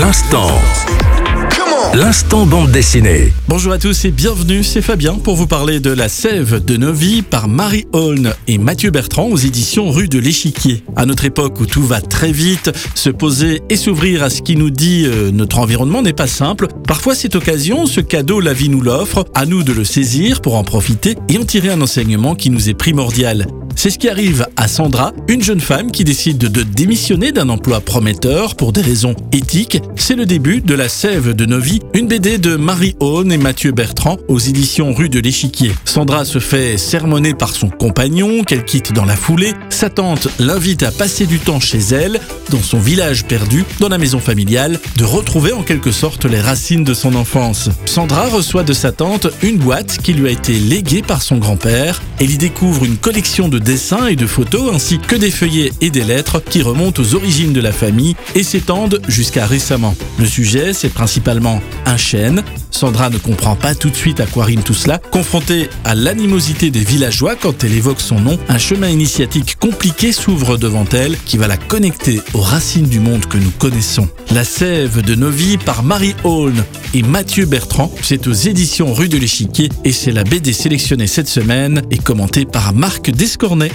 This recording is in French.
L'instant. L'instant bande dessinée. Bonjour à tous et bienvenue, c'est Fabien pour vous parler de La Sève de nos vies par Marie Holm et Mathieu Bertrand aux éditions Rue de l'Échiquier. À notre époque où tout va très vite, se poser et s'ouvrir à ce qui nous dit euh, notre environnement n'est pas simple. Parfois cette occasion, ce cadeau la vie nous l'offre, à nous de le saisir pour en profiter et en tirer un enseignement qui nous est primordial. C'est ce qui arrive à Sandra, une jeune femme qui décide de démissionner d'un emploi prometteur pour des raisons éthiques. C'est le début de La Sève de nos vies, une BD de Marie Aune et Mathieu Bertrand aux éditions Rue de l'Échiquier. Sandra se fait sermonner par son compagnon qu'elle quitte dans la foulée. Sa tante l'invite à passer du temps chez elle, dans son village perdu, dans la maison familiale, de retrouver en quelque sorte les racines de son enfance. Sandra reçoit de sa tante une boîte qui lui a été léguée par son grand-père. Elle y découvre une collection de dessins et de photos ainsi que des feuillets et des lettres qui remontent aux origines de la famille et s'étendent jusqu'à récemment. Le sujet, c'est principalement un chêne. Sandra ne comprend pas tout de suite à quoi rime tout cela. Confrontée à l'animosité des villageois quand elle évoque son nom, un chemin initiatique compliqué s'ouvre devant elle qui va la connecter aux racines du monde que nous connaissons. La sève de nos vies par Marie Holm et Mathieu Bertrand, c'est aux éditions Rue de l'Échiquier et c'est la BD sélectionnée cette semaine et commentée par Marc Descornet.